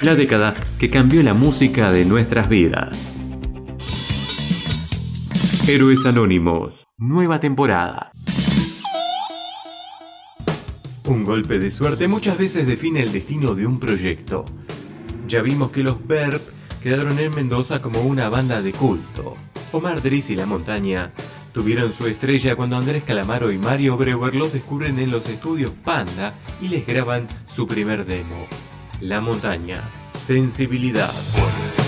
la década que cambió la música de nuestras vidas. Héroes Anónimos, nueva temporada. Un golpe de suerte muchas veces define el destino de un proyecto. Ya vimos que los Verb quedaron en Mendoza como una banda de culto. Omar Driss y La Montaña tuvieron su estrella cuando Andrés Calamaro y Mario Breuer los descubren en los estudios Panda y les graban su primer demo. La montaña, sensibilidad. La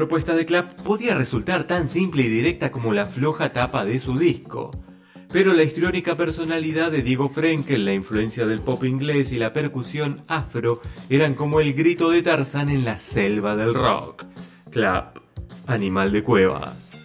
propuesta de Clap podía resultar tan simple y directa como la floja tapa de su disco. Pero la histriónica personalidad de Diego Frenkel, la influencia del pop inglés y la percusión afro eran como el grito de Tarzán en la selva del rock. Clap, animal de cuevas.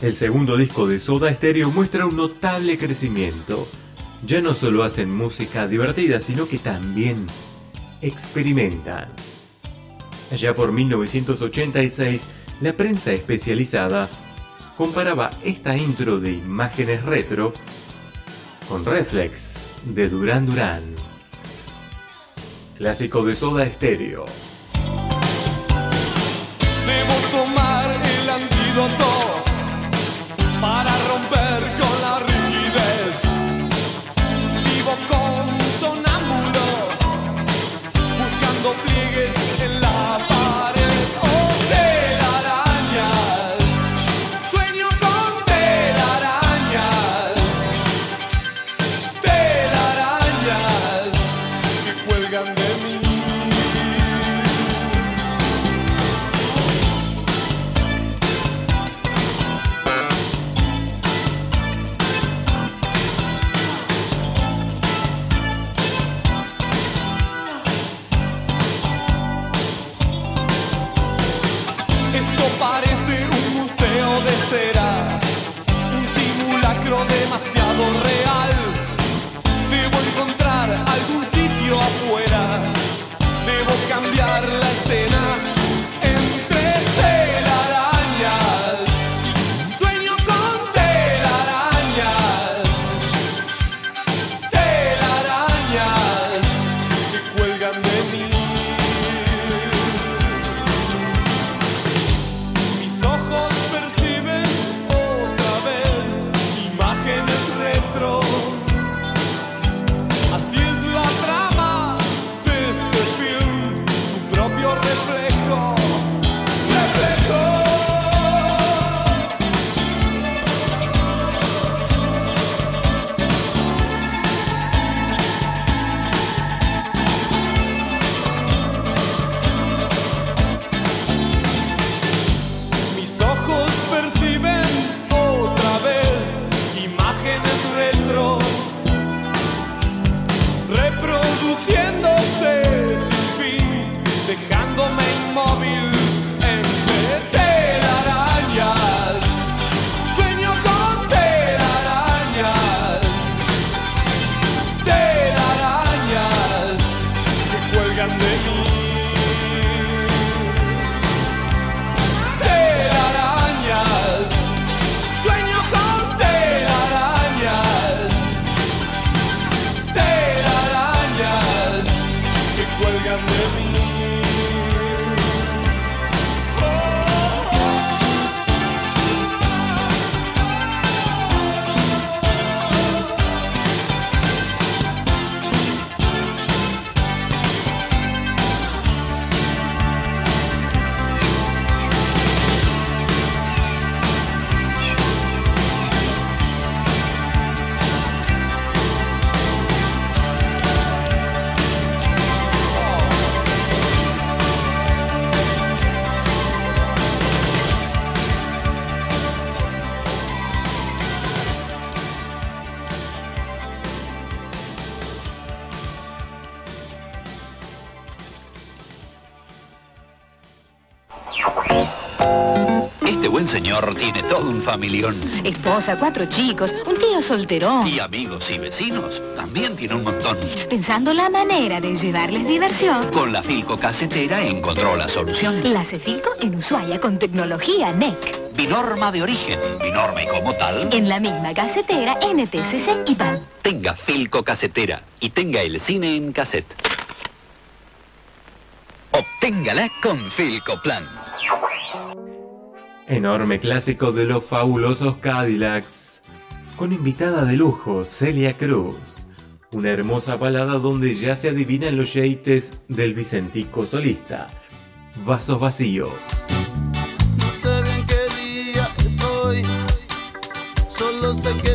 El segundo disco de Soda Stereo muestra un notable crecimiento. Ya no solo hacen música divertida, sino que también experimentan. Allá por 1986, la prensa especializada comparaba esta intro de imágenes retro con Reflex de Duran Duran. Clásico de Soda Stereo. Este buen señor tiene todo un familión. Esposa, cuatro chicos, un tío solterón. Y amigos y vecinos. También tiene un montón. Pensando la manera de llevarles diversión. Con la Filco Casetera encontró la solución. La Cefilco en Ushuaia con tecnología NEC. Binorma de origen, binorma como tal. En la misma casetera, NTCC y PAN. Tenga Filco Casetera y tenga el cine en cassette. Obténgala con Filco Plan. Enorme clásico de los fabulosos Cadillacs, con invitada de lujo Celia Cruz. Una hermosa balada donde ya se adivinan los yeites del Vicentico solista. Vasos vacíos. No sé qué día es hoy, solo sé que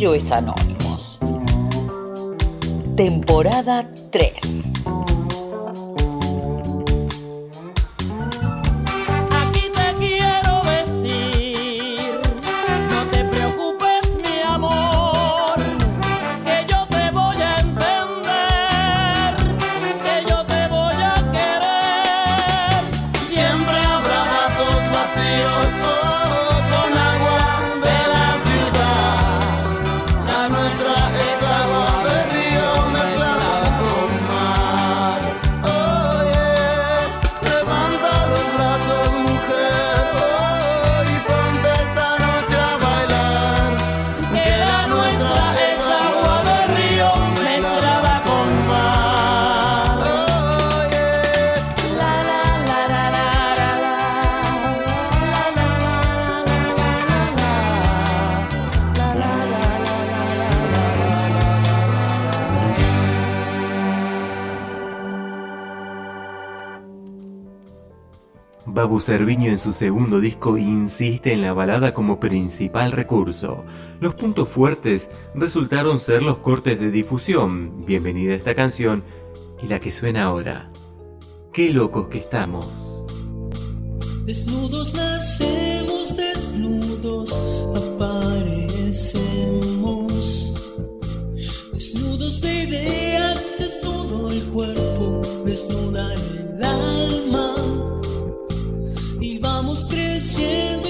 sello es Anónimos. Temporada 3. Cerviño en su segundo disco insiste en la balada como principal recurso. Los puntos fuertes resultaron ser los cortes de difusión, bienvenida esta canción, y la que suena ahora. Qué locos que estamos. Desnudos nacemos, desnudos aparecemos. Desnudos de ideas, desnudo el cuerpo, desnuda el vamos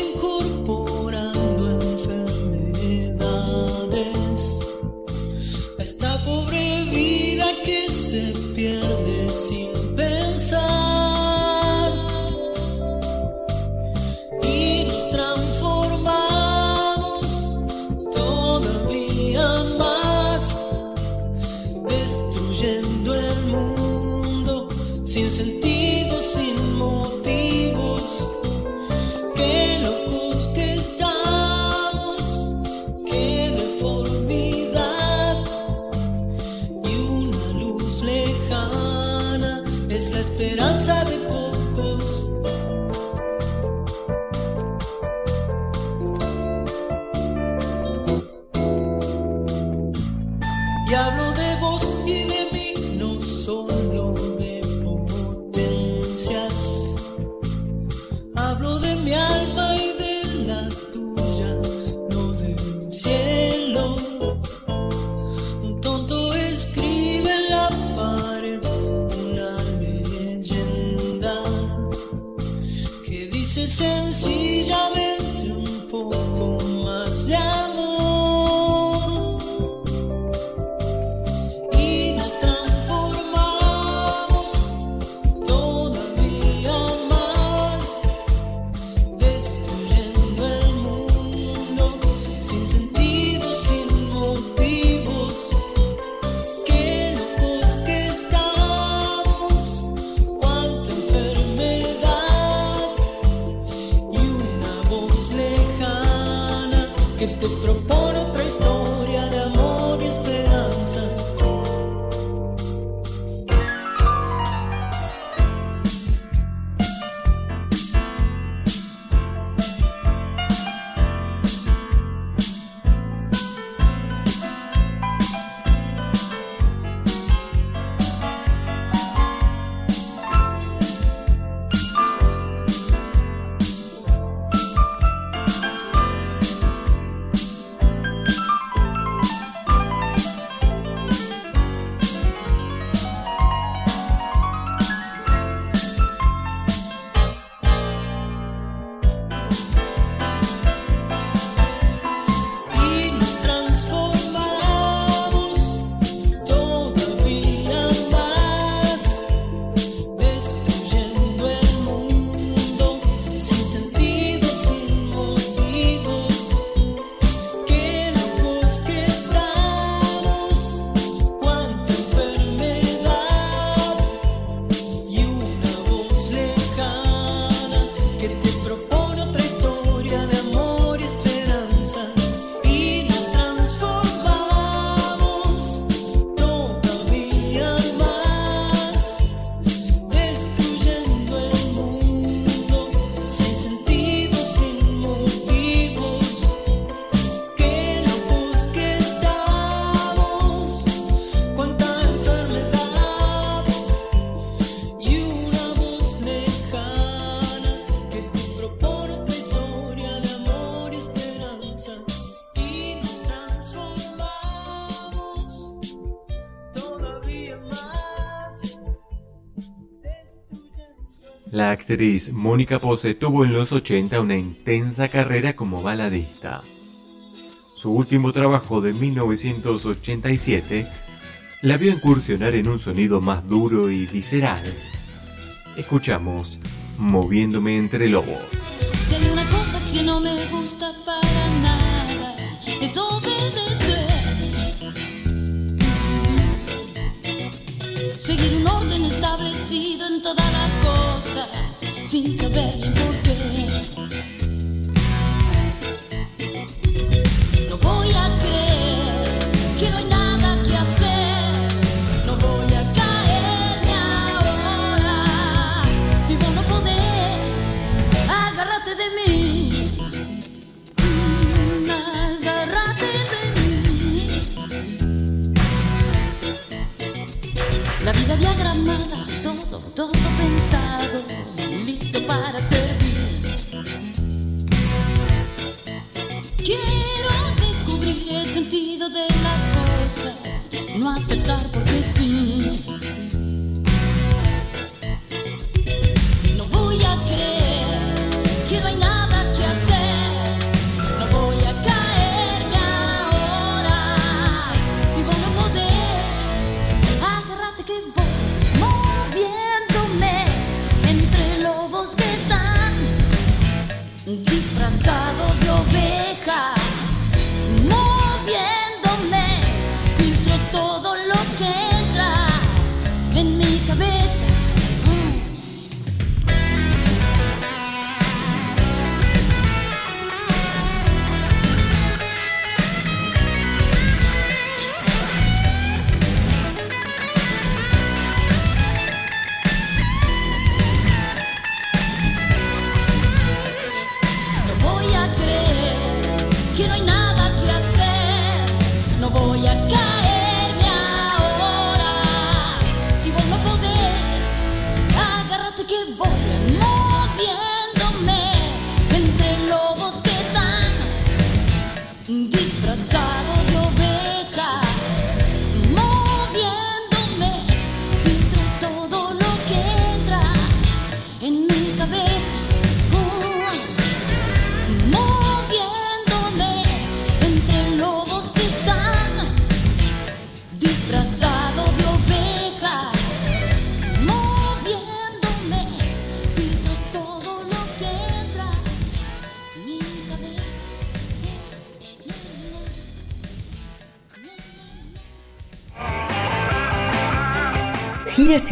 actriz Mónica Pose tuvo en los 80 una intensa carrera como baladista. Su último trabajo de 1987 la vio incursionar en un sonido más duro y visceral. Escuchamos Moviéndome entre lobos. Hay una cosa que no me gusta para nada, es obedecer. Seguir un orden establecido en todas las cosas, sin saber el porqué. No voy a creer que no hay nada que hacer. No voy a caerme ahora. Si vos no podés, agárrate de mí. Agárrate de mí. La vida diagramada, todo, todo pensado para servir. Quiero descubrir el sentido de las cosas, no aceptar porque sí.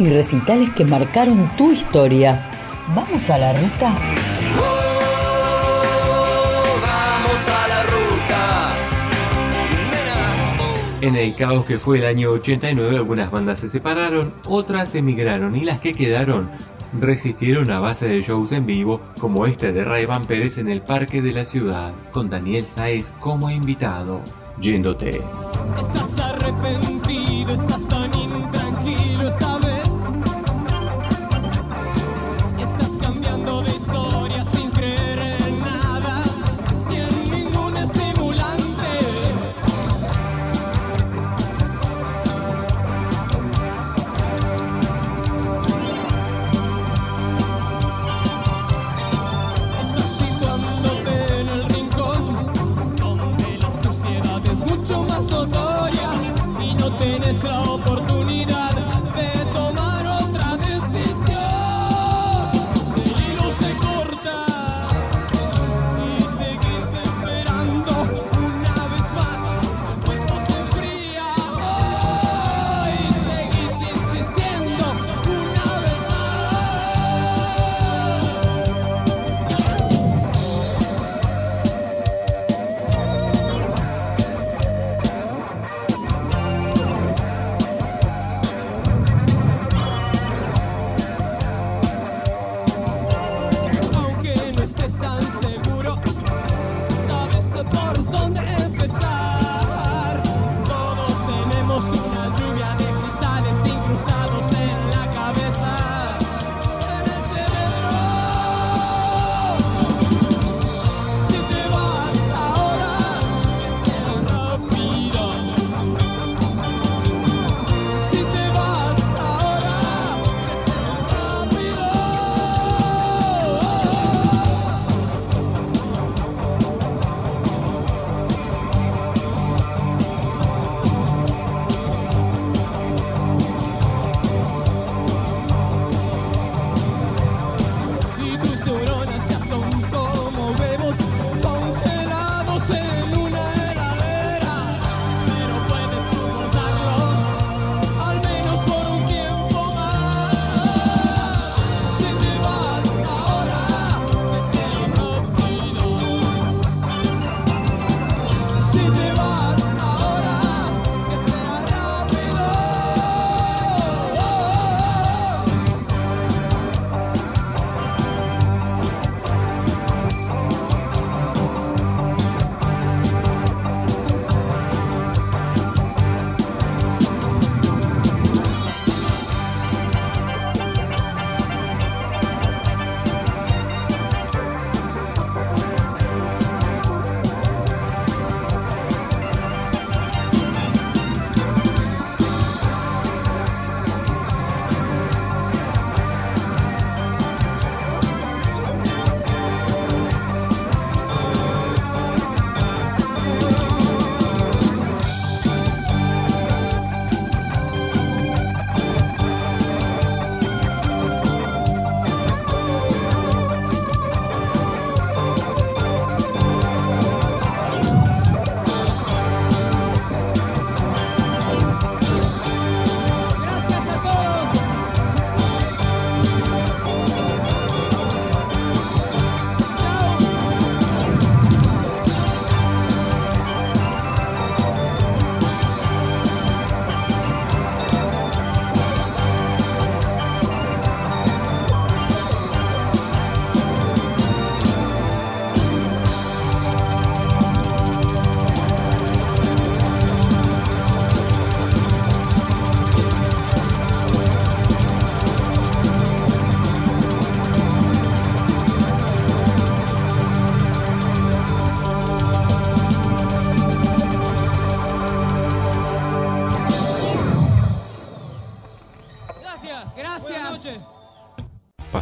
y recitales que marcaron tu historia. ¿Vamos a la ruta? En el caos que fue el año 89 algunas bandas se separaron, otras emigraron y las que quedaron resistieron a base de shows en vivo como este de Ray Van Pérez en el Parque de la Ciudad, con Daniel Saez como invitado. Yéndote. ¿Estás arrepentido?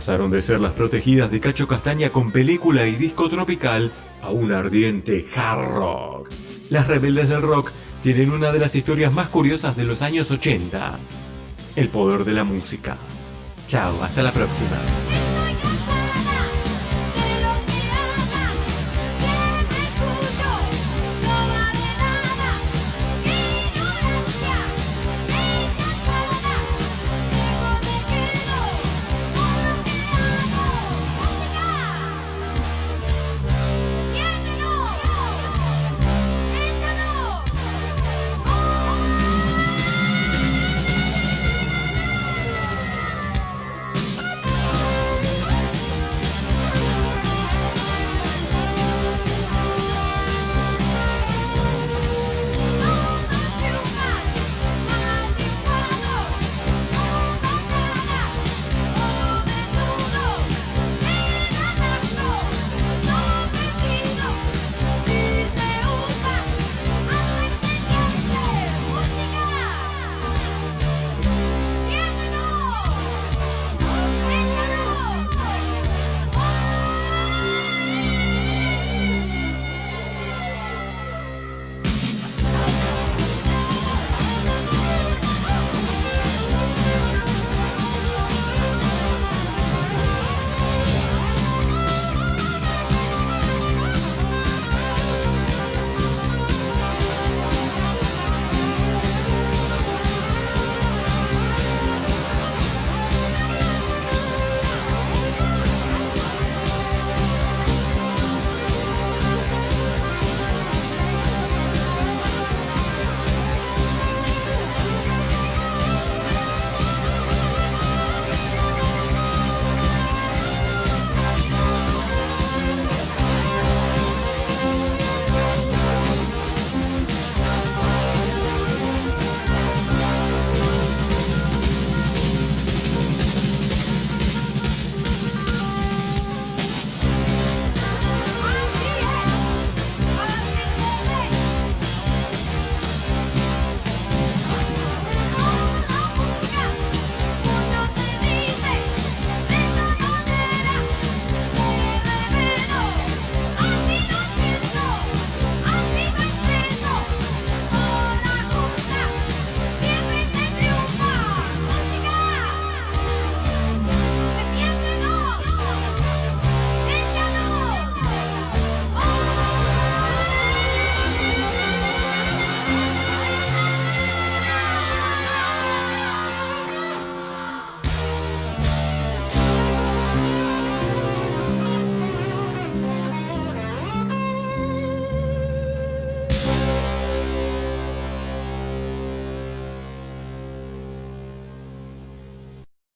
Pasaron de ser las protegidas de Cacho Castaña con película y disco tropical a un ardiente hard rock. Las rebeldes del rock tienen una de las historias más curiosas de los años 80. El poder de la música. Chao, hasta la próxima.